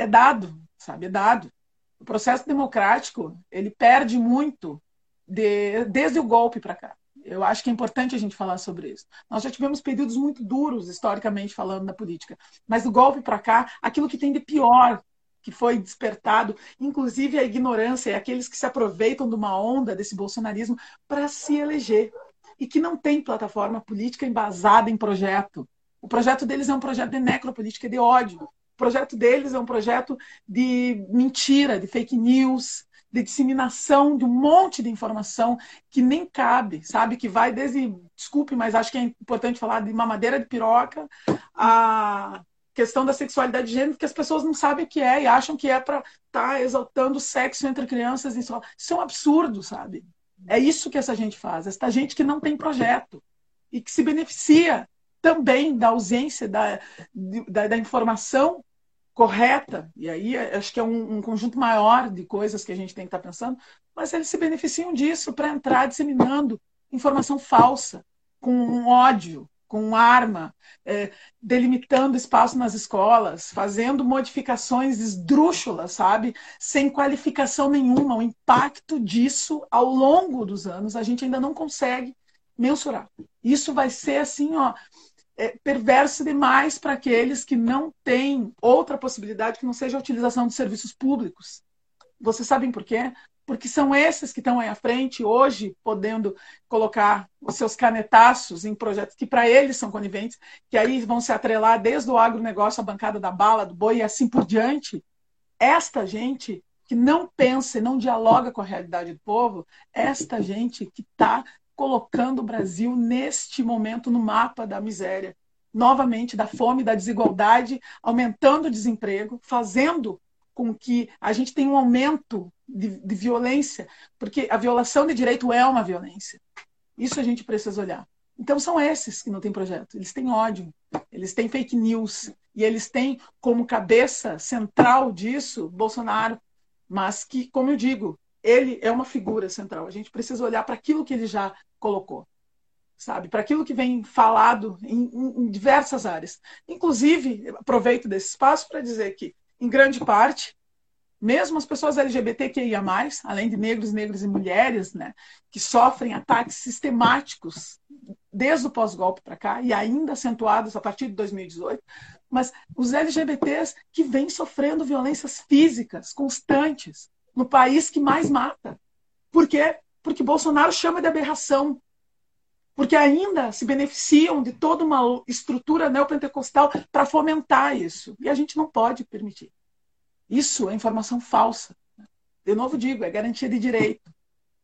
é dado, sabe? É dado. O processo democrático, ele perde muito de, desde o golpe para cá. Eu acho que é importante a gente falar sobre isso. Nós já tivemos períodos muito duros, historicamente falando, na política. Mas do golpe para cá, aquilo que tem de pior que foi despertado, inclusive a ignorância e aqueles que se aproveitam de uma onda desse bolsonarismo para se eleger e que não tem plataforma política embasada em projeto. O projeto deles é um projeto de necropolítica, de ódio projeto deles é um projeto de mentira, de fake news, de disseminação de um monte de informação que nem cabe, sabe? Que vai desde, desculpe, mas acho que é importante falar de mamadeira de piroca, a questão da sexualidade de gênero, que as pessoas não sabem o que é e acham que é para estar tá exaltando sexo entre crianças. Isso é um absurdo, sabe? É isso que essa gente faz. Essa gente que não tem projeto e que se beneficia também da ausência da, da, da informação correta, e aí acho que é um, um, conjunto maior de coisas que a gente tem que estar tá pensando, mas eles se beneficiam disso para entrar disseminando informação falsa, com ódio, com arma, é, delimitando espaço nas escolas, fazendo modificações esdrúxulas, sabe? Sem qualificação nenhuma. O impacto disso ao longo dos anos a gente ainda não consegue mensurar. Isso vai ser assim, ó, é, perverso demais para aqueles que não têm outra possibilidade que não seja a utilização de serviços públicos. Vocês sabem por quê? porque são esses que estão aí à frente hoje, podendo colocar os seus canetaços em projetos que para eles são coniventes, que aí vão se atrelar desde o agronegócio, a bancada da bala, do boi e assim por diante. Esta gente que não pensa e não dialoga com a realidade do povo, esta gente que está colocando o Brasil neste momento no mapa da miséria, novamente da fome, da desigualdade, aumentando o desemprego, fazendo com que a gente tenha um aumento de, de violência, porque a violação de direito é uma violência. Isso a gente precisa olhar. Então são esses que não têm projeto. Eles têm ódio, eles têm fake news e eles têm como cabeça central disso Bolsonaro, mas que, como eu digo, ele é uma figura central. A gente precisa olhar para aquilo que ele já colocou, sabe? Para aquilo que vem falado em, em, em diversas áreas. Inclusive, aproveito desse espaço para dizer que em grande parte, mesmo as pessoas LGBTQIA+, além de negros, negras e mulheres, né, que sofrem ataques sistemáticos desde o pós-golpe para cá e ainda acentuados a partir de 2018, mas os LGBTs que vêm sofrendo violências físicas constantes no país que mais mata. Por quê? Porque Bolsonaro chama de aberração. Porque ainda se beneficiam de toda uma estrutura neopentecostal para fomentar isso. E a gente não pode permitir. Isso é informação falsa. De novo digo, é garantia de direito.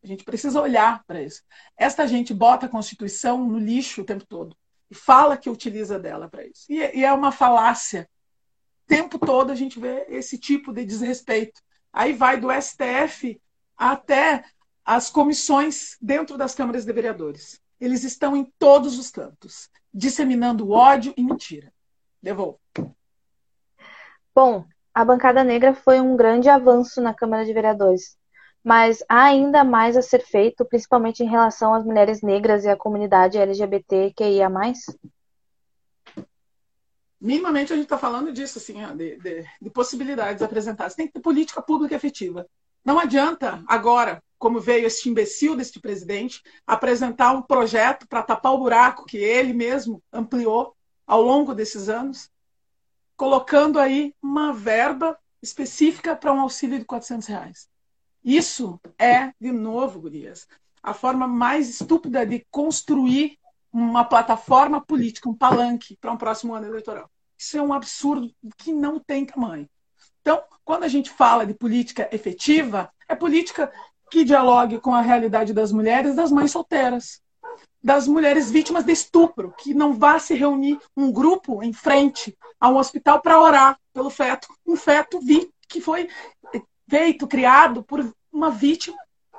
A gente precisa olhar para isso. Esta gente bota a Constituição no lixo o tempo todo e fala que utiliza dela para isso. E, e, é uma falácia. O tempo todo a gente vê esse tipo de desrespeito. Aí vai do STF até as comissões dentro das câmaras de vereadores. Eles estão em todos os cantos, disseminando ódio e mentira. Devolvo. Bom, a bancada negra foi um grande avanço na Câmara de Vereadores, mas há ainda mais a ser feito, principalmente em relação às mulheres negras e à comunidade LGBTQIA+. Minimamente a gente está falando disso, assim, de, de, de possibilidades apresentadas. Tem que ter política pública efetiva. Não adianta agora, como veio este imbecil deste presidente, apresentar um projeto para tapar o buraco que ele mesmo ampliou ao longo desses anos, colocando aí uma verba específica para um auxílio de 400 reais. Isso é, de novo, Gurias, a forma mais estúpida de construir uma plataforma política, um palanque para um próximo ano eleitoral. Isso é um absurdo que não tem tamanho. Então, quando a gente fala de política efetiva, é política que dialogue com a realidade das mulheres, das mães solteiras, das mulheres vítimas de estupro, que não vá se reunir um grupo em frente a um hospital para orar pelo feto, um feto que foi feito, criado por uma vítima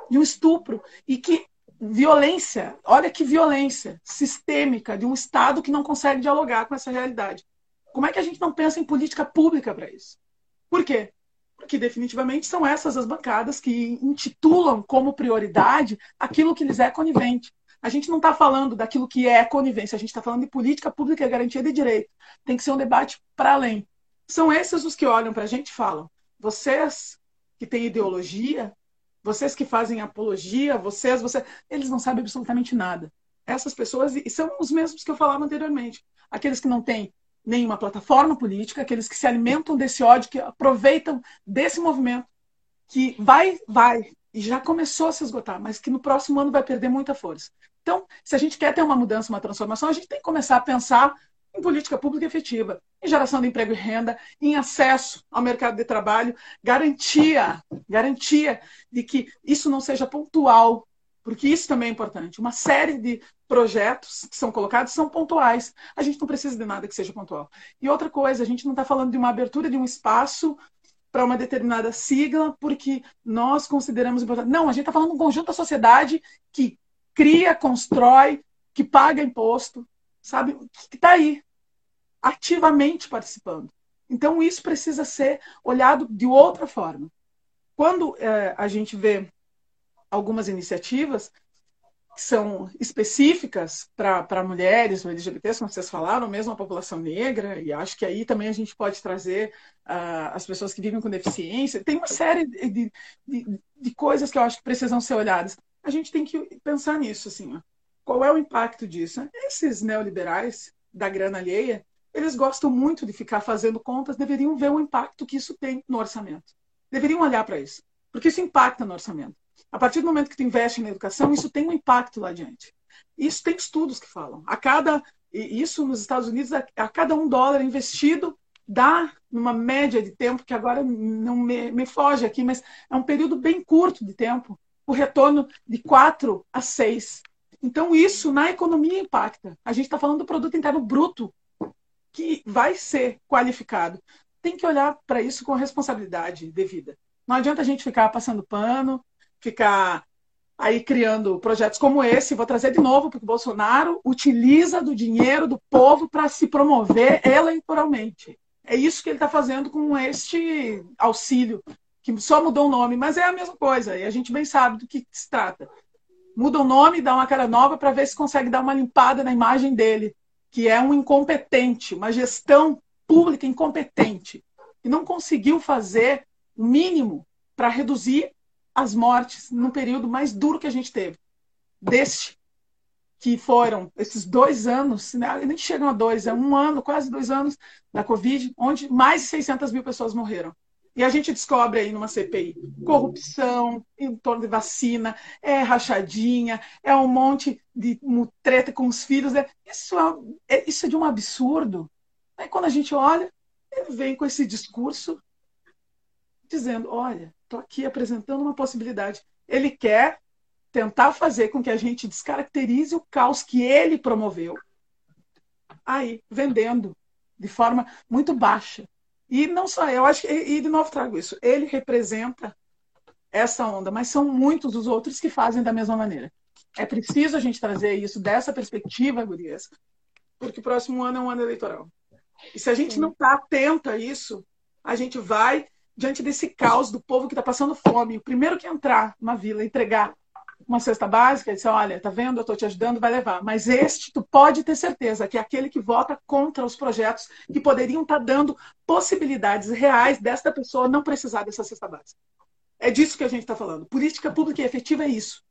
de um estupro e que violência, olha que violência sistêmica de um Estado que não consegue dialogar com essa realidade. Como é que a gente não pensa em política pública para isso? Por quê? Porque definitivamente são essas as bancadas que intitulam como prioridade aquilo que lhes é conivente. A gente não está falando daquilo que é conivência, a gente está falando de política pública e garantia de direito. Tem que ser um debate para além. São esses os que olham para a gente e falam: vocês que têm ideologia, vocês que fazem apologia, vocês, você, eles não sabem absolutamente nada. Essas pessoas e são os mesmos que eu falava anteriormente. Aqueles que não têm nenhuma plataforma política, aqueles que se alimentam desse ódio, que aproveitam desse movimento, que vai, vai, e já começou a se esgotar, mas que no próximo ano vai perder muita força. Então, se a gente quer ter uma mudança, uma transformação, a gente tem que começar a pensar em política pública efetiva, em geração de emprego e renda, em acesso ao mercado de trabalho, garantia, garantia de que isso não seja pontual, porque isso também é importante. Uma série de projetos que são colocados são pontuais. A gente não precisa de nada que seja pontual. E outra coisa, a gente não está falando de uma abertura de um espaço para uma determinada sigla porque nós consideramos importante. Não, a gente está falando de um conjunto da sociedade que cria, constrói, que paga imposto, sabe? Que está aí, ativamente participando. Então, isso precisa ser olhado de outra forma. Quando é, a gente vê algumas iniciativas, que são específicas para mulheres ou LGBTs, como vocês falaram, mesmo a população negra, e acho que aí também a gente pode trazer uh, as pessoas que vivem com deficiência. Tem uma série de, de, de, coisas que eu acho que precisam ser olhadas. A gente tem que pensar nisso, assim, ó. Qual é o impacto disso? Esses neoliberais da grana alheia, eles gostam muito de ficar fazendo contas, deveriam ver o impacto que isso tem no orçamento. Deveriam olhar para isso. porque isso impacta no orçamento. A partir do momento que tu investe na educação, isso tem um impacto lá adiante. Isso tem estudos que falam. A cada isso nos Estados Unidos, a, cada um dólar investido dá numa média de tempo que agora não me, me, foge aqui, mas é um período bem curto de tempo, o retorno de 4 a 6. Então, isso na economia impacta. A gente está falando do produto interno bruto, que vai ser qualificado. Tem que olhar para isso com responsabilidade devida. Não adianta a gente ficar passando pano, ficar aí criando projetos como esse. Vou trazer de novo, porque o Bolsonaro utiliza do dinheiro do povo para se promover eleitoralmente. É isso que ele está fazendo com este auxílio, que só mudou o nome, mas é a mesma coisa, e a gente bem sabe do que se trata. Muda o nome, dá uma cara nova para ver se consegue dar uma limpada na imagem dele, que é um incompetente, uma gestão pública incompetente, e não conseguiu fazer o mínimo para reduzir as mortes no período mais duro que a gente teve. Deste, que foram esses dois anos, né, nem chegam a dois, é um ano, quase dois anos da Covid, onde mais de 600 mil pessoas morreram. E a gente descobre aí numa CPI corrupção em torno de vacina, é rachadinha, é um monte de treta com os filhos. É, isso, é, é, isso é de um absurdo. Aí quando a gente olha, ele vem com esse discurso dizendo: olha, estou aqui apresentando uma possibilidade. Ele quer tentar fazer com que a gente descaracterize o caos que ele promoveu, aí, vendendo de forma muito baixa. E não só, eu acho que, e de novo trago isso, ele representa essa onda, mas são muitos os outros que fazem da mesma maneira. É preciso a gente trazer isso dessa perspectiva, Gurias, porque o próximo ano é um ano eleitoral. E se a gente Sim. não está atento a isso, a gente vai diante desse caos do povo que está passando fome. O primeiro que entrar numa vila entregar uma cesta básica e dizer, olha, tá vendo, eu estou te ajudando, vai levar. Mas este, tu pode ter certeza que é aquele que vota contra os projetos que poderiam estar tá dando possibilidades reais desta pessoa não precisar dessa cesta básica. É disso que a gente está falando. Política pública e efetiva é isso.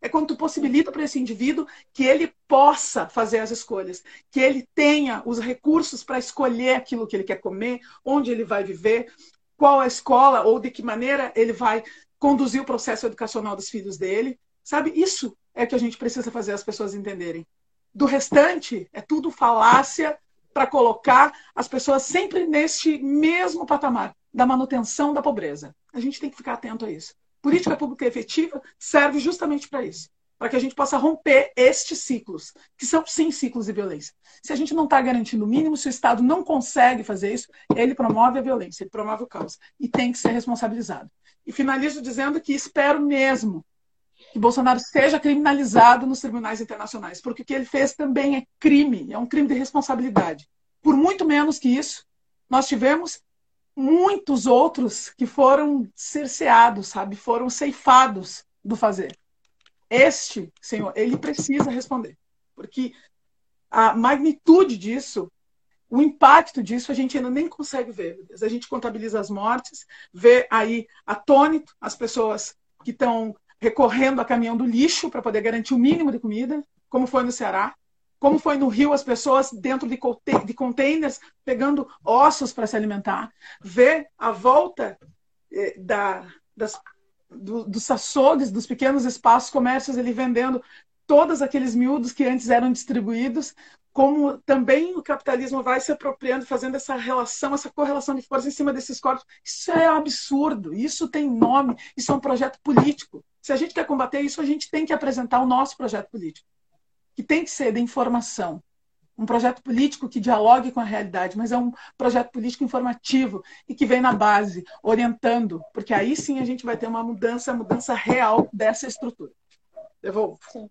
É quando tu possibilita para esse indivíduo que ele possa fazer as escolhas, que ele tenha os recursos para escolher aquilo que ele quer comer, onde ele vai viver, qual a escola ou de que maneira ele vai conduzir o processo educacional dos filhos dele. Sabe? Isso é que a gente precisa fazer as pessoas entenderem. Do restante, é tudo falácia para colocar as pessoas sempre neste mesmo patamar da manutenção da pobreza. A gente tem que ficar atento a isso. Política pública efetiva serve justamente para isso para que a gente possa romper estes ciclos, que são sim ciclos de violência. Se a gente não está garantindo o mínimo, se o Estado não consegue fazer isso, ele promove a violência, ele promove o caos e tem que ser responsabilizado. E finalizo dizendo que espero mesmo que Bolsonaro seja criminalizado nos tribunais internacionais, porque o que ele fez também é crime, é um crime de responsabilidade. Por muito menos que isso, nós tivemos muitos outros que foram cerceados, sabe, foram ceifados do fazer. Este, Senhor, ele precisa responder. Porque a magnitude disso, o impacto disso, a gente ainda nem consegue ver. A gente contabiliza as mortes, vê aí atônito as pessoas que estão recorrendo a caminhão do lixo para poder garantir o mínimo de comida, como foi no Ceará, como foi no Rio as pessoas dentro de, de containers pegando ossos para se alimentar, vê a volta eh, da, das do, dos açougues, dos pequenos espaços, comércios, ele vendendo todos aqueles miúdos que antes eram distribuídos, como também o capitalismo vai se apropriando, fazendo essa relação, essa correlação de força em cima desses corpos. Isso é absurdo, isso tem nome, isso é um projeto político. Se a gente quer combater isso, a gente tem que apresentar o nosso projeto político, que tem que ser de informação, um projeto político que dialogue com a realidade, mas é um projeto político informativo e que vem na base, orientando, porque aí sim a gente vai ter uma mudança, mudança real dessa estrutura. Devolvo. Sim.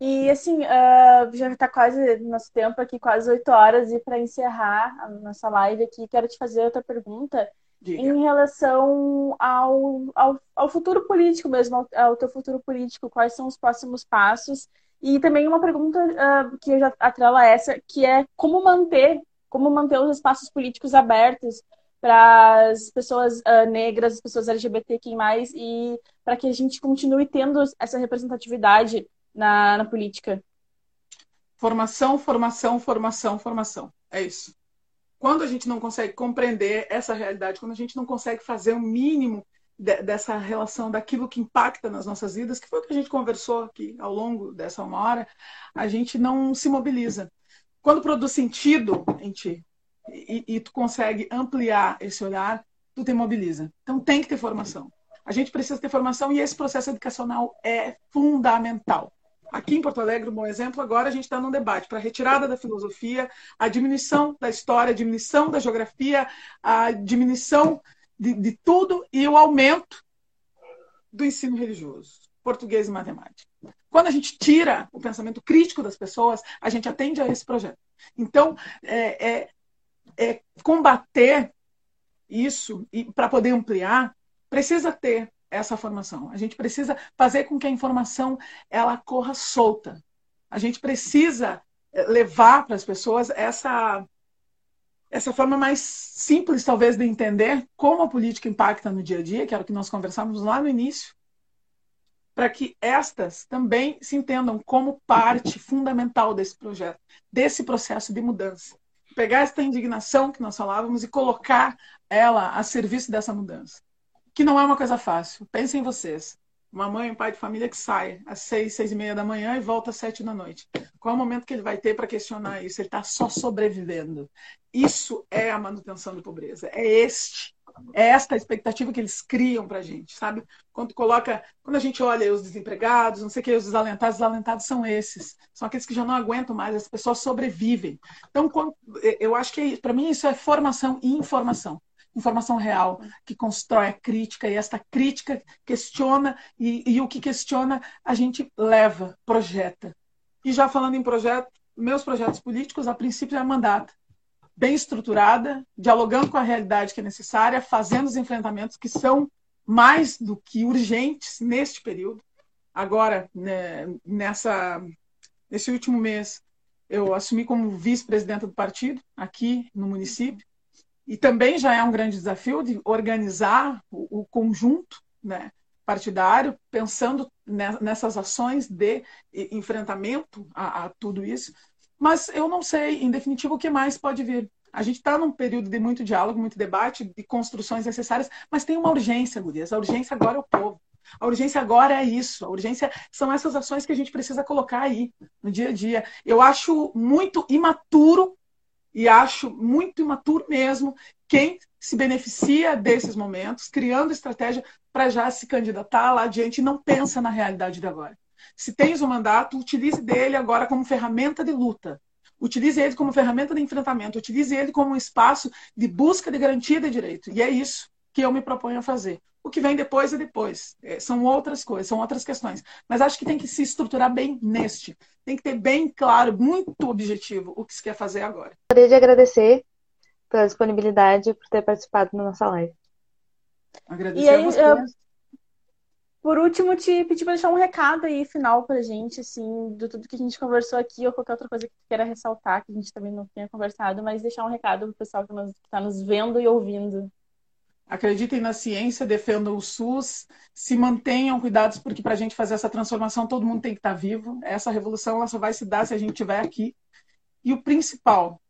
E assim, uh, já está quase nosso tempo aqui, quase oito horas, e para encerrar a nossa live aqui, quero te fazer outra pergunta Diga. em relação ao, ao, ao, futuro político mesmo, ao, ao teu futuro político, quais são os próximos passos e também uma pergunta uh, que eu já atrela essa, que é como manter, como manter os espaços políticos abertos para as pessoas uh, negras, as pessoas LGBTQI+, e para que a gente continue tendo essa representatividade na, na política. Formação, formação, formação, formação. É isso. Quando a gente não consegue compreender essa realidade, quando a gente não consegue fazer o um mínimo de, dessa relação daquilo que impacta nas nossas vidas, que foi o que a gente conversou aqui ao longo dessa uma hora, a gente não se mobiliza. Quando produz sentido em ti e, e tu consegue ampliar esse olhar, tu te mobiliza. Então tem que ter formação. A gente precisa ter formação e esse processo educacional é fundamental. Aqui em Porto Alegre, um bom exemplo, agora a gente está num debate para a retirada da filosofia, a diminuição da história, a diminuição da geografia, a diminuição de, de tudo e o aumento do ensino religioso, português e matemática. Quando a gente tira o pensamento crítico das pessoas, a gente atende a esse projeto. Então, é, é, é combater isso e para poder ampliar, precisa ter essa formação. A gente precisa fazer com que a informação ela corra solta. A gente precisa eh, levar para as pessoas essa essa forma mais simples talvez de entender como a política impacta no dia a dia, que era o que nós conversávamos lá no início, para que estas também se entendam como parte fundamental desse projeto, desse processo de mudança. Pegar esta indignação que nós falávamos e colocar ela a serviço dessa mudança que não é uma coisa fácil. Pensem em vocês. Uma mãe, um pai de família que sai às seis, seis e meia da manhã e volta às sete da noite. Qual é o momento que ele vai ter para questionar isso? Ele está só sobrevivendo. Isso é a manutenção da pobreza. É este, é esta a expectativa que eles criam para a gente, sabe? Quando coloca, quando a gente olha os desempregados, não sei o que, os desalentados, os desalentados são esses, são aqueles que já não aguentam mais, as pessoas sobrevivem. Então, eu acho que para mim isso é formação e informação informação real, que constrói a crítica, e esta crítica questiona, e, e o que questiona a gente leva, projeta. E já falando em projeto, meus projetos políticos, a princípio, é mandato bem estruturada, dialogando com a realidade que é necessária, fazendo os enfrentamentos que são mais do que urgentes neste período. Agora, né, nessa, nesse último mês, eu assumi como vice-presidenta do partido aqui no município e também já é um grande desafio de organizar o, o conjunto né, partidário, pensando nessas ações de enfrentamento a, a tudo isso. Mas eu não sei, em definitivo, o que mais pode vir. A gente está num período de muito diálogo, muito debate, de construções necessárias, mas tem uma urgência, Gurias. A urgência agora é o povo. A urgência agora é isso. A urgência são essas ações que a gente precisa colocar aí no dia a dia. Eu acho muito imaturo e acho muito imaturo mesmo quem se beneficia desses momentos, criando estratégia para já se candidatar lá adiante e não pensa na realidade de agora. Se tens um mandato, utilize dele agora como ferramenta de luta. Utilize ele como ferramenta de enfrentamento, utilize ele como um espaço de busca de garantia de direito. E é isso que eu me proponho a fazer. O que vem depois é depois. É, são outras coisas, são outras questões. Mas acho que tem que se estruturar bem neste. Tem que ter bem claro, muito objetivo, o que se quer fazer agora. Gostaria de agradecer pela disponibilidade por ter participado da nossa live. Agradecer e aí, a você. Eu, por último, te pedir para deixar um recado aí final para a gente, assim, de tudo que a gente conversou aqui ou qualquer outra coisa que queira ressaltar, que a gente também não tenha conversado, mas deixar um recado para o pessoal que está nos vendo e ouvindo acreditem na ciência, defendam o SUS, se mantenham cuidados, porque para a gente fazer essa transformação todo mundo tem que estar tá vivo. Essa revolução ela só vai se dar se a gente estiver aqui. E o principal,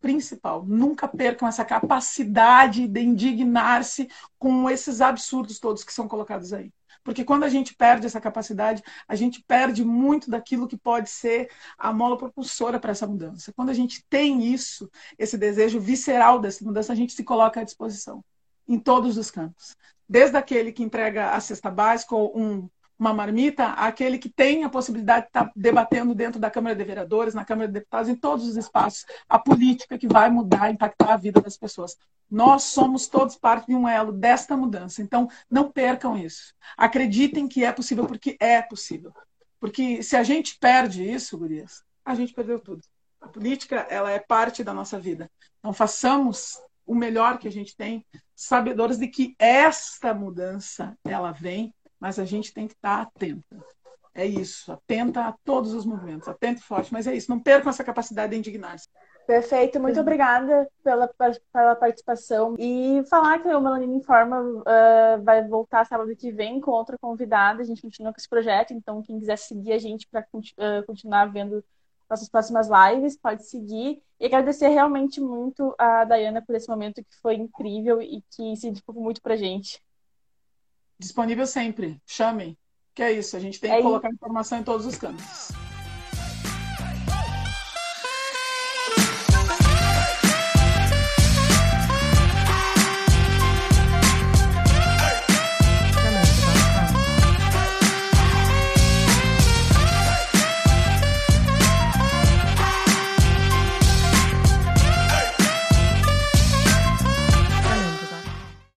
principal, nunca percam essa capacidade de indignar-se com esses absurdos todos que são colocados aí. Porque quando a gente perde essa capacidade, a gente perde muito daquilo que pode ser a mola propulsora para essa mudança. Quando a gente tem isso, esse desejo visceral dessa mudança, a gente se coloca à disposição em todos os campos. Desde aquele que entrega a cesta básica ou um, uma marmita, aquele que tem a possibilidade de estar debatendo dentro da Câmara de Vereadores, na Câmara de Deputados, em todos os espaços, a política que vai mudar, impactar a vida das pessoas. Nós somos todos parte de um elo desta mudança. Então, não percam isso. Acreditem que é possível, porque é possível. Porque se a gente perde isso, Gurias, a gente perdeu tudo. A política, ela é parte da nossa vida. Então, façamos o melhor que a gente tem, sabedores de que esta mudança ela vem, mas a gente tem que estar atenta. É isso, atenta a todos os movimentos, atenta e forte, mas é isso, não percam essa capacidade de indignar-se. Perfeito, muito uhum. obrigada pela, pela participação. E falar que o Melanina Informa uh, vai voltar sábado que vem com outra convidada. A gente continua com esse projeto, então quem quiser seguir a gente para uh, continuar vendo nossas próximas lives, pode seguir. E agradecer realmente muito a Dayana por esse momento que foi incrível e que se dedicou muito pra gente. disponível sempre. Chamem. Que é isso, a gente tem É que isso. colocar informação em todos os cantos.